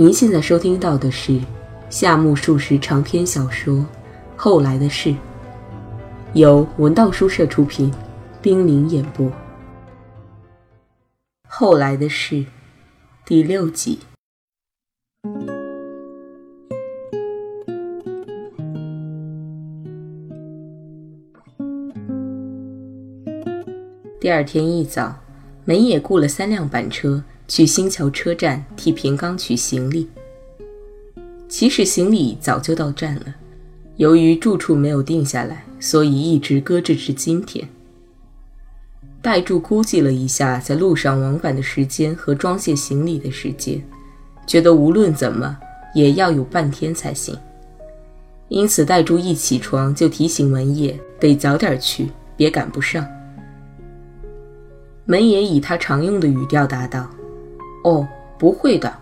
您现在收听到的是夏目漱石长篇小说《后来的事》，由文道书社出品，冰凌演播，《后来的事》第六集。第二天一早，门野雇了三辆板车去新桥车站替平冈取行李。其实行李早就到站了，由于住处没有定下来，所以一直搁置至今天。代柱估计了一下在路上往返的时间和装卸行李的时间，觉得无论怎么也要有半天才行。因此，代柱一起床就提醒门野得早点去，别赶不上。门野以他常用的语调答道：“哦，不会的。”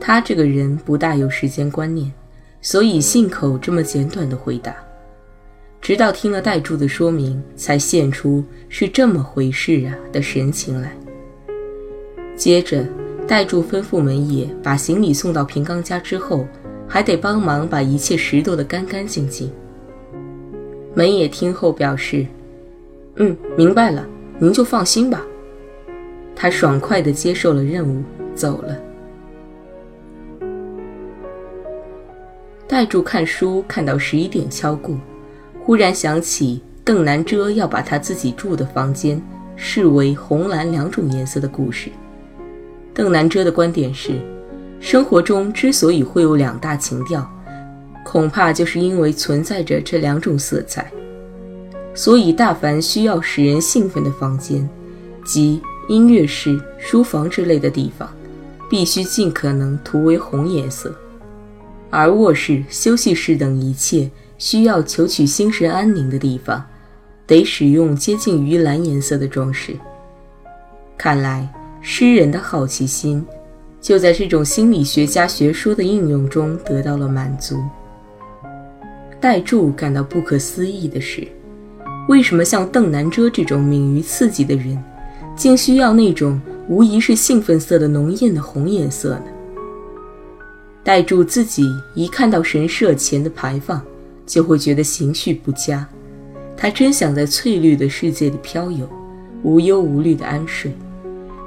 他这个人不大有时间观念，所以信口这么简短的回答。直到听了代柱的说明，才现出是这么回事啊的神情来。接着，代柱吩咐门野把行李送到平冈家之后，还得帮忙把一切拾掇得干干净净。门野听后表示：“嗯，明白了。”您就放心吧。他爽快地接受了任务，走了。代柱看书看到十一点敲过，忽然想起邓南遮要把他自己住的房间视为红蓝两种颜色的故事。邓南遮的观点是，生活中之所以会有两大情调，恐怕就是因为存在着这两种色彩。所以，大凡需要使人兴奋的房间，即音乐室、书房之类的地方，必须尽可能涂为红颜色；而卧室、休息室等一切需要求取心神安宁的地方，得使用接近于蓝颜色的装饰。看来，诗人的好奇心就在这种心理学家学说的应用中得到了满足。代柱感到不可思议的是。为什么像邓南遮这种敏于刺激的人，竟需要那种无疑是兴奋色的浓艳的红颜色呢？代柱自己一看到神社前的牌坊，就会觉得情绪不佳。他真想在翠绿的世界里飘游，无忧无虑的安睡，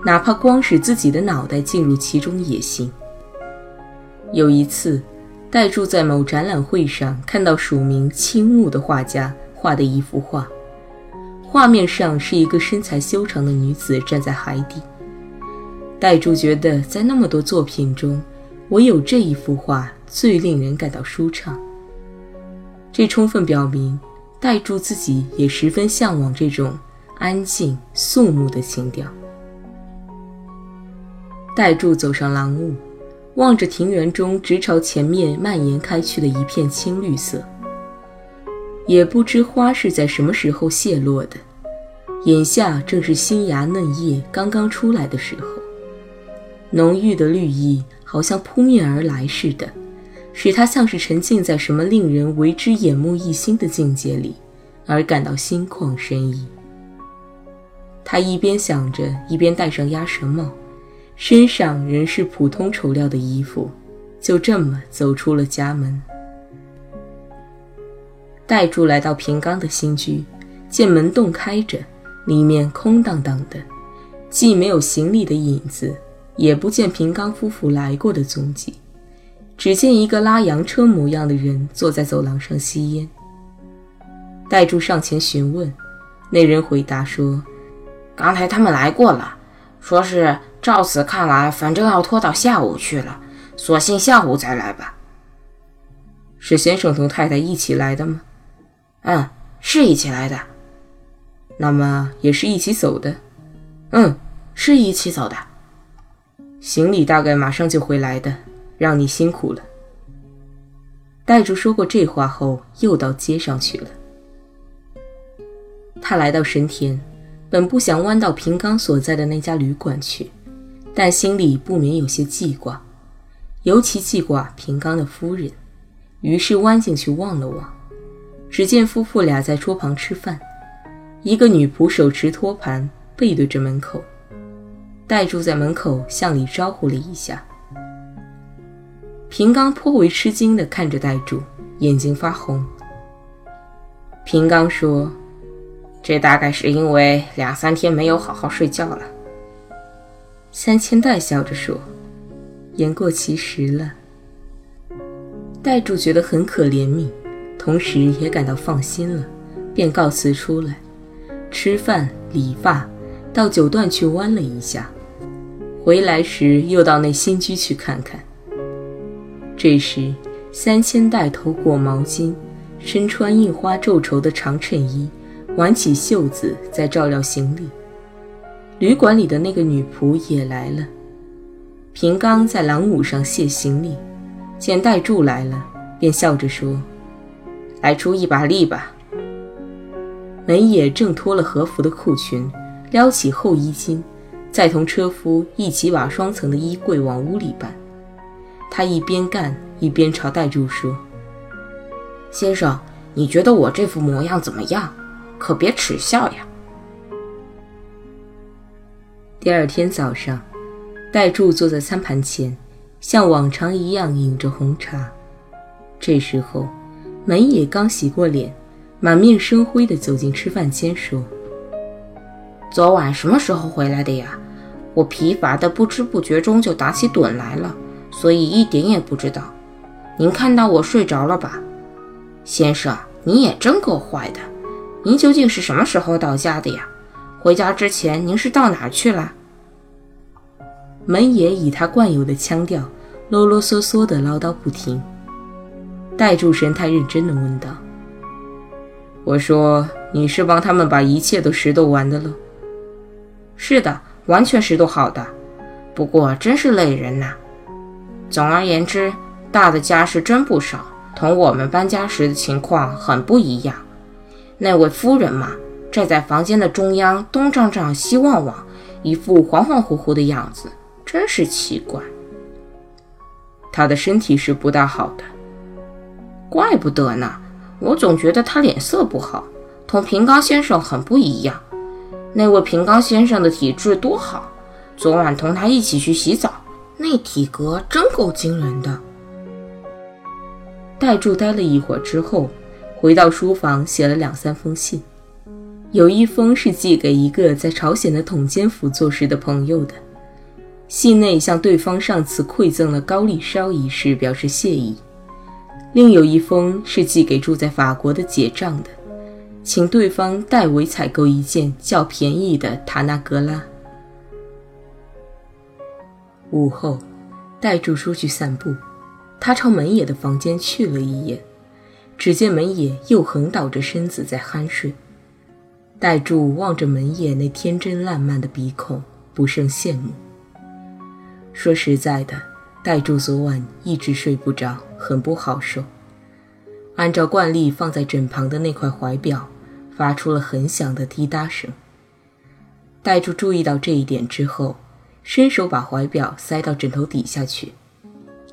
哪怕光使自己的脑袋进入其中也行。有一次，代柱在某展览会上看到署名青木的画家。画的一幅画，画面上是一个身材修长的女子站在海底。代柱觉得，在那么多作品中，唯有这一幅画最令人感到舒畅。这充分表明，代柱自己也十分向往这种安静肃穆的情调。代柱走上廊屋，望着庭园中直朝前面蔓延开去的一片青绿色。也不知花是在什么时候谢落的，眼下正是新芽嫩叶刚刚出来的时候，浓郁的绿意好像扑面而来似的，使他像是沉浸在什么令人为之眼目一新的境界里，而感到心旷神怡。他一边想着，一边戴上鸭舌帽，身上仍是普通绸料的衣服，就这么走出了家门。戴柱来到平冈的新居，见门洞开着，里面空荡荡的，既没有行李的影子，也不见平冈夫妇来过的踪迹，只见一个拉洋车模样的人坐在走廊上吸烟。戴柱上前询问，那人回答说：“刚才他们来过了，说是照此看来，反正要拖到下午去了，索性下午再来吧。”是先生同太太一起来的吗？嗯，是一起来的。那么也是一起走的。嗯，是一起走的。行李大概马上就会来的，让你辛苦了。代竹说过这话后，又到街上去了。他来到神田，本不想弯到平冈所在的那家旅馆去，但心里不免有些记挂，尤其记挂平冈的夫人，于是弯进去望了望。只见夫妇俩在桌旁吃饭，一个女仆手持托盘，背对着门口。代柱在门口向里招呼了一下，平刚颇为吃惊地看着戴柱，眼睛发红。平刚说：“这大概是因为两三天没有好好睡觉了。”三千代笑着说：“言过其实了。”戴柱觉得很可怜悯，同时也感到放心了，便告辞出来，吃饭、理发，到九段去弯了一下。回来时又到那新居去看看。这时，三千代头裹毛巾，身穿印花皱绸的长衬衣，挽起袖子在照料行李。旅馆里的那个女仆也来了。平刚在廊庑上卸行李，见戴柱来了，便笑着说：“来出一把力吧。”门野正脱了和服的裤裙，撩起后衣襟，再同车夫一起把双层的衣柜往屋里搬。他一边干一边朝戴柱说：“先生，你觉得我这副模样怎么样？可别耻笑呀。”第二天早上，戴柱坐在餐盘前，像往常一样饮着红茶。这时候，门野刚洗过脸，满面生辉地走进吃饭间，说：“昨晚什么时候回来的呀？我疲乏的不知不觉中就打起盹来了。”所以一点也不知道，您看到我睡着了吧，先生？你也真够坏的。您究竟是什么时候到家的呀？回家之前您是到哪儿去了？门野以他惯有的腔调，啰啰嗦嗦的唠叨不停。戴柱神态认真的问道：“我说你是帮他们把一切都拾掇完的了？”“是的，完全拾掇好的。不过真是累人呐。”总而言之，大的家事真不少，同我们搬家时的情况很不一样。那位夫人嘛，站在房间的中央，东张张西望望，一副恍恍惚惚的样子，真是奇怪。她的身体是不大好的，怪不得呢。我总觉得他脸色不好，同平冈先生很不一样。那位平冈先生的体质多好，昨晚同他一起去洗澡。那体格真够惊人的。戴柱待了一会儿之后，回到书房写了两三封信，有一封是寄给一个在朝鲜的统监府做事的朋友的，信内向对方上次馈赠了高丽烧一事表示谢意；另有一封是寄给住在法国的结账的，请对方代为采购一件较便宜的塔纳格拉。午后，戴柱出去散步，他朝门野的房间去了一眼，只见门野又横倒着身子在酣睡。戴柱望着门野那天真烂漫的鼻孔，不胜羡慕。说实在的，戴柱昨晚一直睡不着，很不好受。按照惯例，放在枕旁的那块怀表发出了很响的滴答声。戴柱注意到这一点之后。伸手把怀表塞到枕头底下去，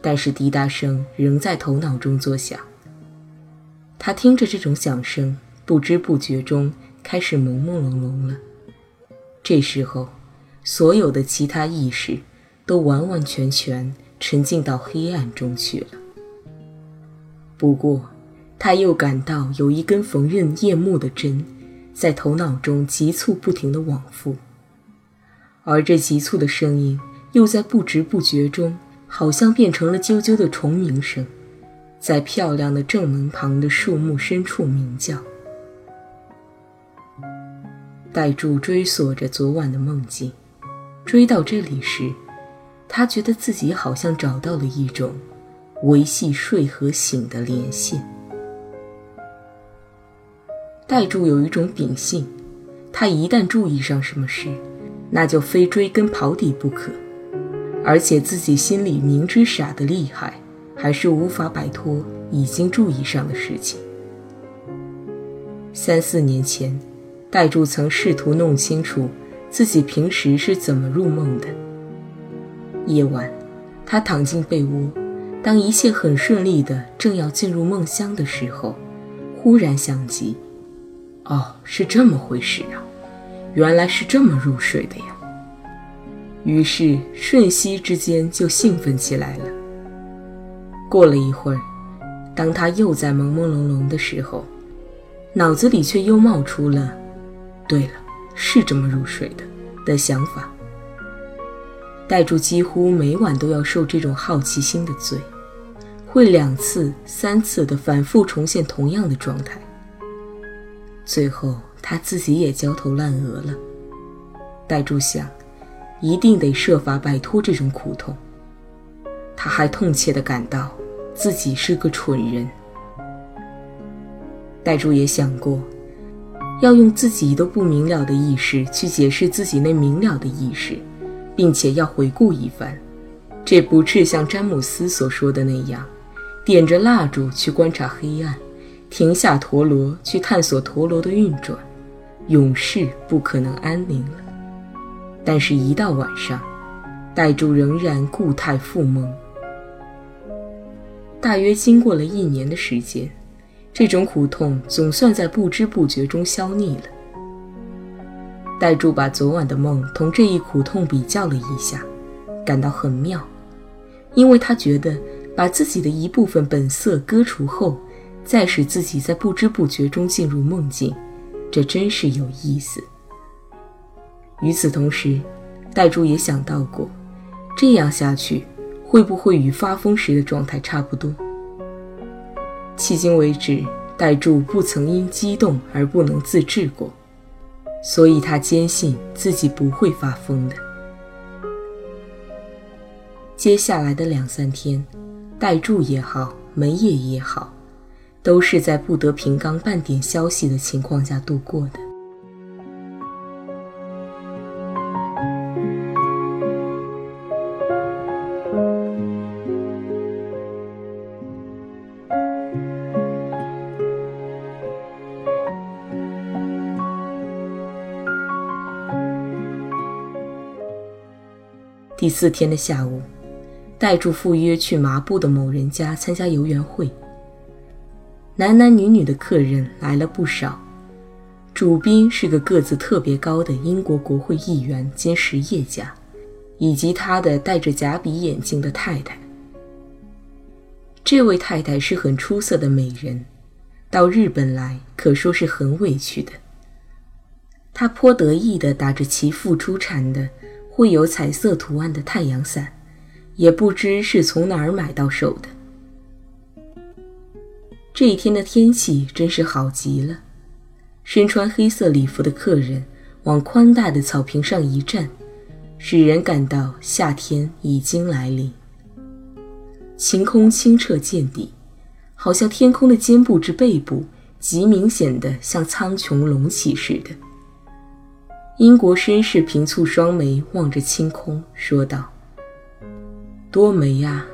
但是滴答声仍在头脑中作响。他听着这种响声，不知不觉中开始朦朦胧胧了。这时候，所有的其他意识都完完全全沉浸到黑暗中去了。不过，他又感到有一根缝纫夜幕的针，在头脑中急促不停地往复。而这急促的声音，又在不知不觉中，好像变成了啾啾的虫鸣声，在漂亮的正门旁的树木深处鸣叫。戴柱追索着昨晚的梦境，追到这里时，他觉得自己好像找到了一种维系睡和醒的连线。戴柱有一种秉性，他一旦注意上什么事，那就非追根刨底不可，而且自己心里明知傻得厉害，还是无法摆脱已经注意上的事情。三四年前，戴柱曾试图弄清楚自己平时是怎么入梦的。夜晚，他躺进被窝，当一切很顺利的正要进入梦乡的时候，忽然想起，哦，是这么回事啊。原来是这么入睡的呀，于是瞬息之间就兴奋起来了。过了一会儿，当他又在朦朦胧胧的时候，脑子里却又冒出了“对了，是这么入睡的”的想法。代柱几乎每晚都要受这种好奇心的罪，会两次、三次的反复重现同样的状态。最后，他自己也焦头烂额了。戴柱想，一定得设法摆脱这种苦痛。他还痛切地感到自己是个蠢人。戴柱也想过，要用自己都不明了的意识去解释自己那明了的意识。并且要回顾一番，这不是像詹姆斯所说的那样，点着蜡烛去观察黑暗，停下陀螺去探索陀螺的运转，永世不可能安宁了。但是，一到晚上，代柱仍然固态复萌。大约经过了一年的时间，这种苦痛总算在不知不觉中消匿了。代柱把昨晚的梦同这一苦痛比较了一下，感到很妙，因为他觉得把自己的一部分本色割除后，再使自己在不知不觉中进入梦境，这真是有意思。与此同时，代柱也想到过，这样下去会不会与发疯时的状态差不多？迄今为止，代柱不曾因激动而不能自制过。所以他坚信自己不会发疯的。接下来的两三天，代住也好，门业也好，都是在不得平冈半点消息的情况下度过的。第四天的下午，带住赴约去麻布的某人家参加游园会。男男女女的客人来了不少，主宾是个个子特别高的英国国会议员兼实业家，以及他的戴着假鼻眼镜的太太。这位太太是很出色的美人，到日本来可说是很委屈的。她颇得意地打着其父出产的。绘有彩色图案的太阳伞，也不知是从哪儿买到手的。这一天的天气真是好极了，身穿黑色礼服的客人往宽大的草坪上一站，使人感到夏天已经来临。晴空清澈见底，好像天空的肩部至背部极明显的像苍穹隆起似的。英国绅士平蹙双眉，望着青空，说道：“多美呀！”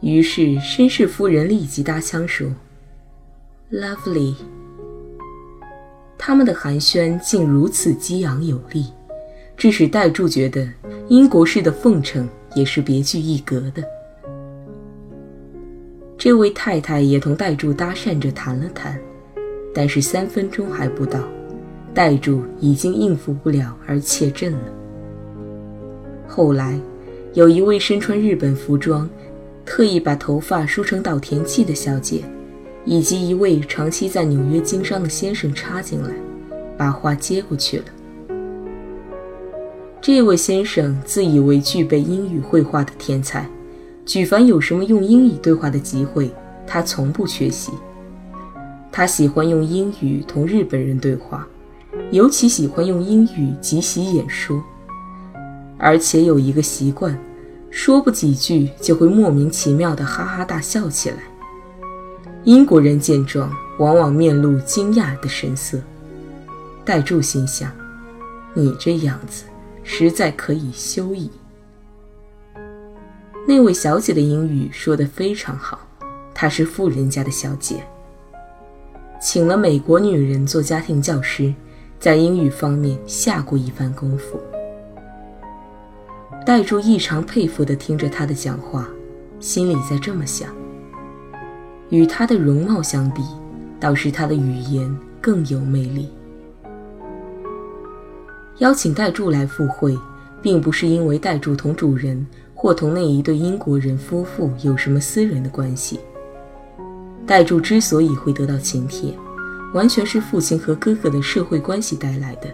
于是绅士夫人立即搭腔说：“Lovely。”他们的寒暄竟如此激昂有力，致使代柱觉得英国式的奉承也是别具一格的。这位太太也同代柱搭讪着谈了谈，但是三分钟还不到。代柱已经应付不了而怯阵了。后来，有一位身穿日本服装、特意把头发梳成岛田纪的小姐，以及一位长期在纽约经商的先生插进来，把话接过去了。这位先生自以为具备英语绘画的天才，举凡有什么用英语对话的机会，他从不缺席。他喜欢用英语同日本人对话。尤其喜欢用英语即席演说，而且有一个习惯，说不几句就会莫名其妙地哈哈大笑起来。英国人见状，往往面露惊讶的神色。代柱心想：“你这样子，实在可以休矣。”那位小姐的英语说得非常好，她是富人家的小姐，请了美国女人做家庭教师。在英语方面下过一番功夫，戴柱异常佩服地听着他的讲话，心里在这么想：与他的容貌相比，倒是他的语言更有魅力。邀请戴柱来赴会，并不是因为戴柱同主人或同那一对英国人夫妇有什么私人的关系。戴柱之所以会得到请帖，完全是父亲和哥哥的社会关系带来的。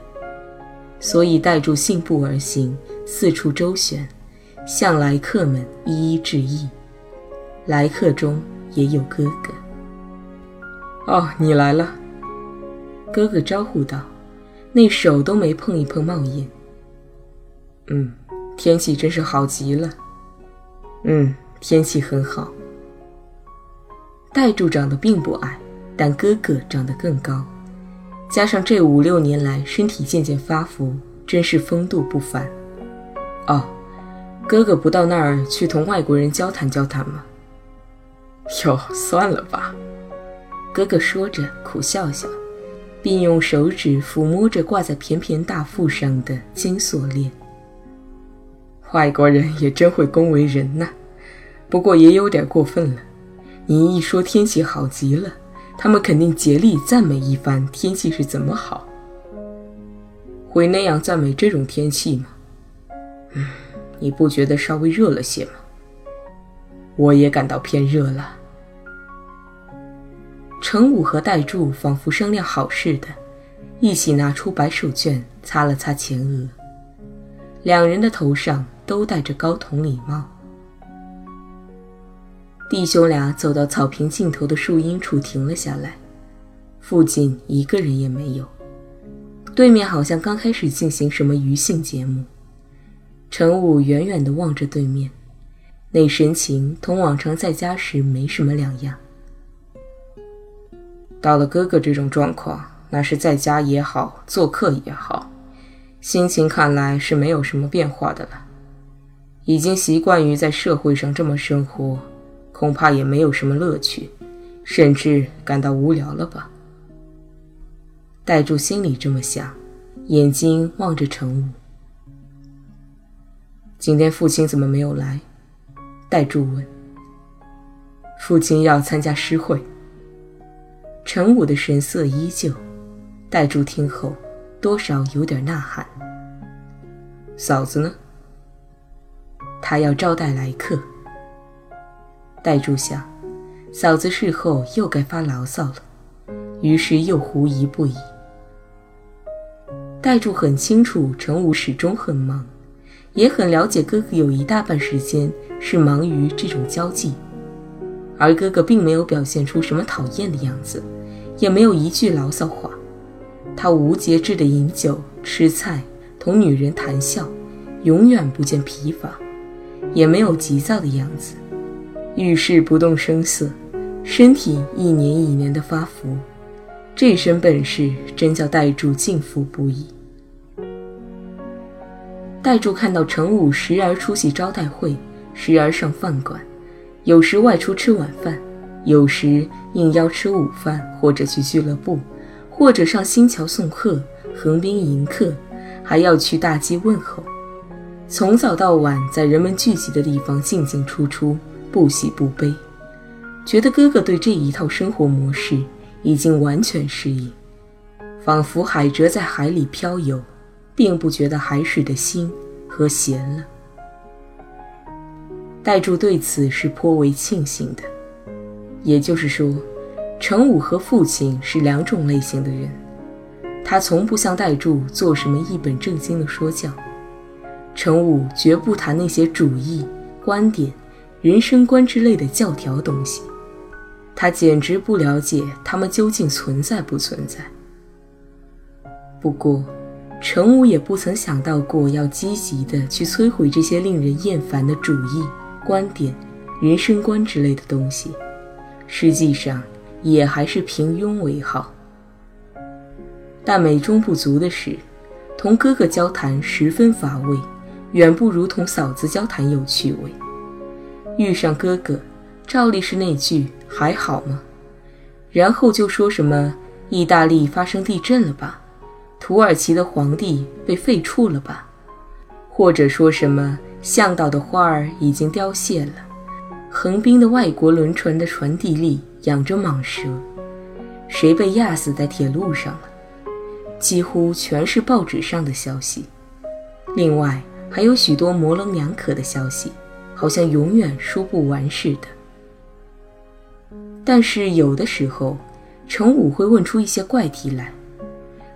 所以带住信步而行，四处周旋，向来客们一一致意。来客中也有哥哥。哦，你来了。哥哥招呼道，那手都没碰一碰冒烟。嗯，天气真是好极了。嗯，天气很好。代柱长得并不矮，但哥哥长得更高，加上这五六年来身体渐渐发福，真是风度不凡。哦，哥哥不到那儿去同外国人交谈交谈吗？哟，算了吧。哥哥说着，苦笑笑，并用手指抚摸着挂在翩翩大腹上的金锁链。外国人也真会恭维人呐，不过也有点过分了。你一说天气好极了，他们肯定竭力赞美一番天气是怎么好。会那样赞美这种天气吗？嗯，你不觉得稍微热了些吗？我也感到偏热了。程武和戴柱仿佛商量好似的，一起拿出白手绢擦了擦前额。两人的头上都戴着高筒礼帽。弟兄俩走到草坪尽头的树荫处停了下来，附近一个人也没有。对面好像刚开始进行什么娱性节目。陈武远远地望着对面，那神情同往常在家时没什么两样。到了哥哥这种状况，那是在家也好，做客也好，心情看来是没有什么变化的了。已经习惯于在社会上这么生活。恐怕也没有什么乐趣，甚至感到无聊了吧？戴柱心里这么想，眼睛望着陈武。今天父亲怎么没有来？戴柱问。父亲要参加诗会。陈武的神色依旧。戴柱听后，多少有点呐喊。嫂子呢？他要招待来客。戴柱想，嫂子事后又该发牢骚了，于是又狐疑不已。戴柱很清楚程武始终很忙，也很了解哥哥有一大半时间是忙于这种交际，而哥哥并没有表现出什么讨厌的样子，也没有一句牢骚话。他无节制的饮酒、吃菜、同女人谈笑，永远不见疲乏，也没有急躁的样子。遇事不动声色，身体一年一年的发福，这身本事真叫戴柱敬服不已。戴柱看到程武时而出席招待会，时而上饭馆，有时外出吃晚饭，有时应邀吃午饭，或者去俱乐部，或者上新桥送客、横滨迎客，还要去大街问候，从早到晚在人们聚集的地方进进出出。不喜不悲，觉得哥哥对这一套生活模式已经完全适应，仿佛海蜇在海里漂游，并不觉得海水的腥和咸了。戴柱对此是颇为庆幸的，也就是说，程武和父亲是两种类型的人。他从不向戴柱做什么一本正经的说教，程武绝不谈那些主义观点。人生观之类的教条东西，他简直不了解他们究竟存在不存在。不过，程武也不曾想到过要积极的去摧毁这些令人厌烦的主义、观点、人生观之类的东西。实际上，也还是平庸为好。但美中不足的是，同哥哥交谈十分乏味，远不如同嫂子交谈有趣味。遇上哥哥，照例是那句“还好吗”，然后就说什么“意大利发生地震了吧”，“土耳其的皇帝被废黜了吧”，或者说什么“向导的花儿已经凋谢了”，“横滨的外国轮船的船地里养着蟒蛇”，“谁被压死在铁路上了”，几乎全是报纸上的消息。另外还有许多模棱两可的消息。好像永远说不完似的。但是有的时候，程武会问出一些怪题来，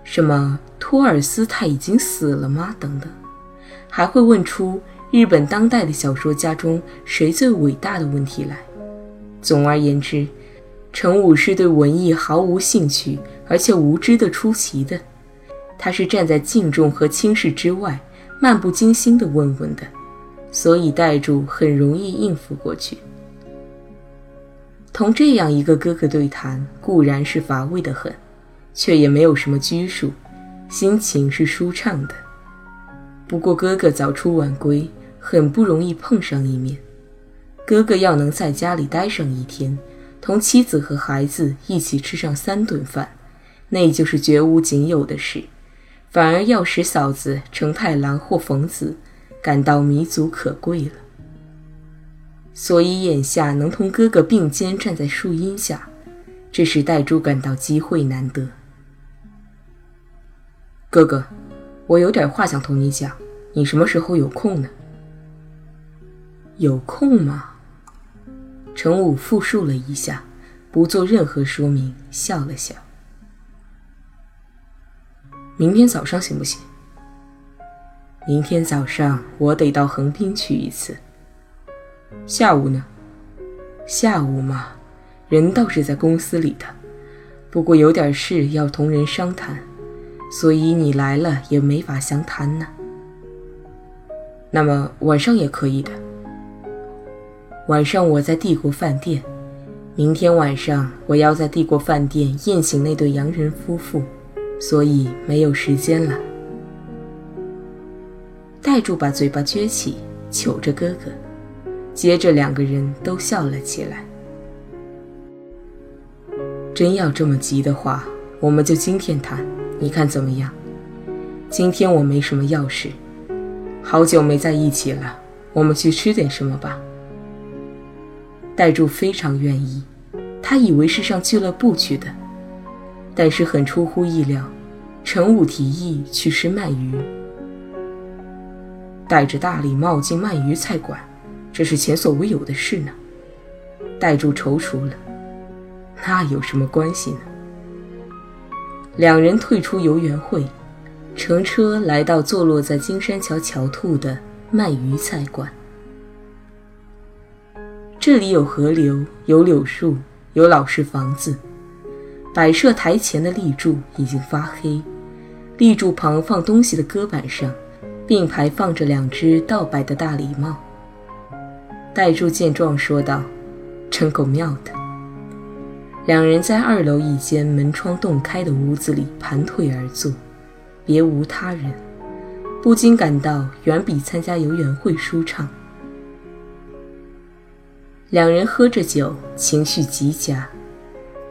什么托尔斯泰已经死了吗？等等，还会问出日本当代的小说家中谁最伟大的问题来。总而言之，程武是对文艺毫无兴趣，而且无知的出奇的。他是站在敬重和轻视之外，漫不经心地问问的，所以戴柱很容易应付过去。同这样一个哥哥对谈，固然是乏味的很，却也没有什么拘束，心情是舒畅的。不过哥哥早出晚归，很不容易碰上一面。哥哥要能在家里待上一天，同妻子和孩子一起吃上三顿饭，那就是绝无仅有的事，反而要使嫂子成太郎或冯子感到弥足可贵了。所以眼下能同哥哥并肩站在树荫下，这使戴珠感到机会难得。哥哥，我有点话想同你讲，你什么时候有空呢？有空吗？程武复述了一下，不做任何说明，笑了笑。明天早上行不行？明天早上我得到横滨去一次。下午呢？下午嘛，人倒是在公司里的，不过有点事要同人商谈，所以你来了也没法详谈呢。那么晚上也可以的。晚上我在帝国饭店，明天晚上我要在帝国饭店宴请那对洋人夫妇，所以没有时间了。戴柱把嘴巴撅起，求着哥哥。接着两个人都笑了起来。真要这么急的话，我们就今天谈，你看怎么样？今天我没什么要事，好久没在一起了，我们去吃点什么吧。戴柱非常愿意，他以为是上俱乐部去的，但是很出乎意料，陈武提议去吃鳗鱼，戴着大礼帽进鳗鱼菜馆。这是前所未有的事呢。戴柱踌躇了，那有什么关系呢？两人退出游园会，乘车来到坐落在金山桥桥兔的鳗鱼菜馆。这里有河流，有柳树，有老式房子。摆设台前的立柱已经发黑，立柱旁放东西的搁板上，并排放着两只倒摆的大礼帽。戴柱见状说道：“真够妙的。”两人在二楼一间门窗洞开的屋子里盘腿而坐，别无他人，不禁感到远比参加游园会舒畅。两人喝着酒，情绪极佳。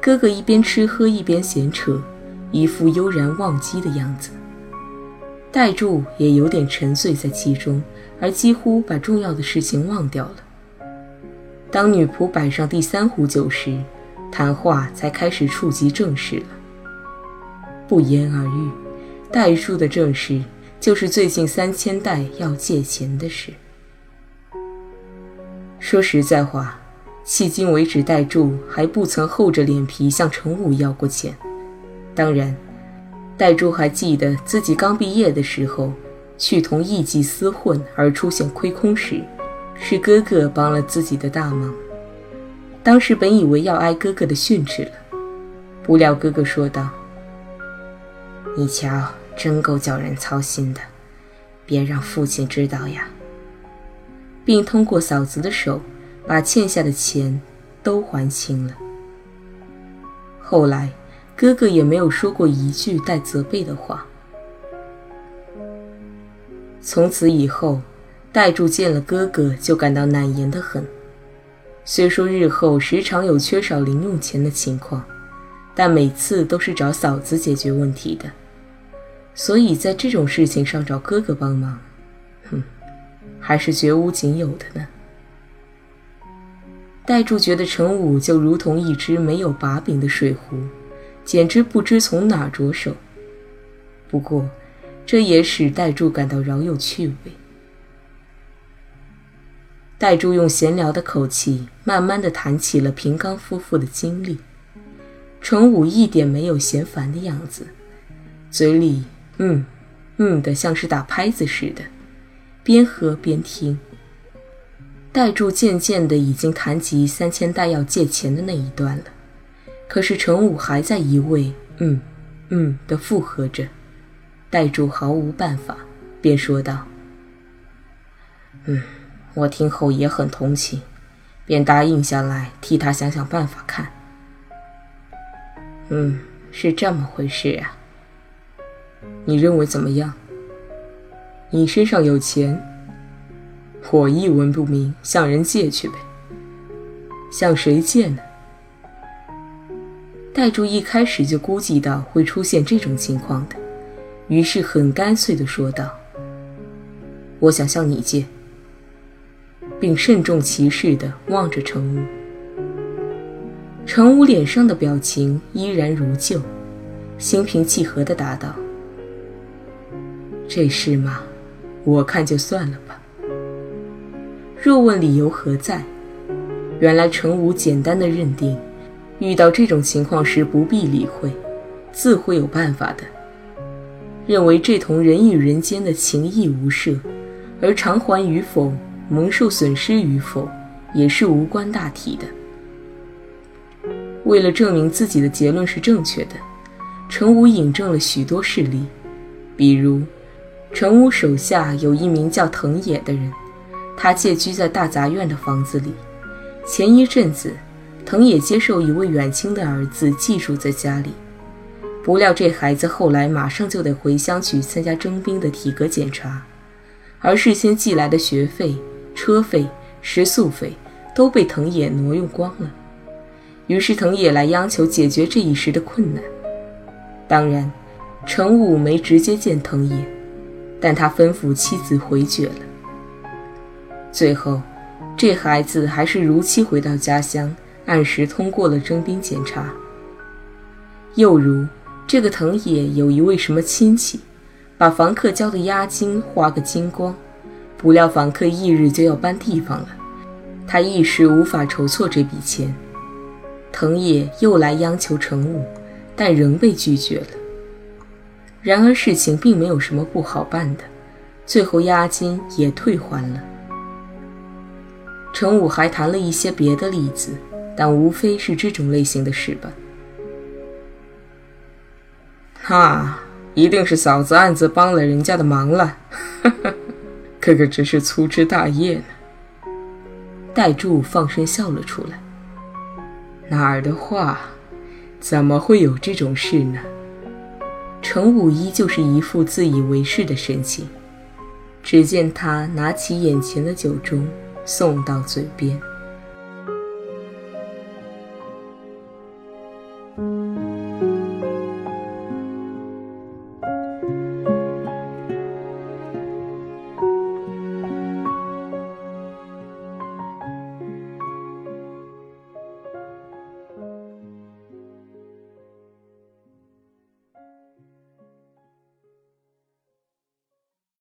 哥哥一边吃喝一边闲扯，一副悠然忘机的样子。戴柱也有点沉醉在其中，而几乎把重要的事情忘掉了。当女仆摆上第三壶酒时，谈话才开始触及正事了。不言而喻，代数的正事就是最近三千代要借钱的事。说实在话，迄今为止，代柱还不曾厚着脸皮向程武要过钱。当然，代珠还记得自己刚毕业的时候，去同艺妓厮混而出现亏空时。是哥哥帮了自己的大忙，当时本以为要挨哥哥的训斥了，不料哥哥说道：“你瞧，真够叫人操心的，别让父亲知道呀。”并通过嫂子的手，把欠下的钱都还清了。后来，哥哥也没有说过一句带责备的话。从此以后。戴柱见了哥哥就感到难言的很。虽说日后时常有缺少零用钱的情况，但每次都是找嫂子解决问题的。所以在这种事情上找哥哥帮忙，哼，还是绝无仅有的呢。戴柱觉得陈武就如同一只没有把柄的水壶，简直不知从哪着手。不过，这也使戴柱感到饶有趣味。戴柱用闲聊的口气，慢慢的谈起了平冈夫妇的经历。程武一点没有嫌烦的样子，嘴里嗯嗯的像是打拍子似的，边喝边听。戴柱渐渐的已经谈及三千代要借钱的那一段了，可是程武还在一味嗯嗯的附和着。戴柱毫无办法，便说道：“嗯。”我听后也很同情，便答应下来替他想想办法看。嗯，是这么回事啊。你认为怎么样？你身上有钱，我一文不名，向人借去呗。向谁借呢？戴柱一开始就估计到会出现这种情况的，于是很干脆地说道：“我想向你借。”并慎重其事地望着程武。程武脸上的表情依然如旧，心平气和地答道：“这事嘛，我看就算了吧。若问理由何在，原来程武简单的认定，遇到这种情况时不必理会，自会有办法的。认为这同人与人间的情谊无涉，而偿还与否。”蒙受损失与否，也是无关大体的。为了证明自己的结论是正确的，陈武引证了许多事例，比如，陈武手下有一名叫藤野的人，他借居在大杂院的房子里。前一阵子，藤野接受一位远亲的儿子寄住在家里，不料这孩子后来马上就得回乡去参加征兵的体格检查，而事先寄来的学费。车费、食宿费都被藤野挪用光了，于是藤野来央求解决这一时的困难。当然，程武没直接见藤野，但他吩咐妻子回绝了。最后，这孩子还是如期回到家乡，按时通过了征兵检查。又如，这个藤野有一位什么亲戚，把房客交的押金花个精光。不料房客翌日就要搬地方了，他一时无法筹措这笔钱。藤野又来央求程武，但仍被拒绝了。然而事情并没有什么不好办的，最后押金也退还了。程武还谈了一些别的例子，但无非是这种类型的事吧。哈，一定是嫂子暗自帮了人家的忙了。哥哥只是粗枝大叶呢。戴柱放声笑了出来。哪儿的话，怎么会有这种事呢？程武依旧是一副自以为是的神情。只见他拿起眼前的酒盅，送到嘴边。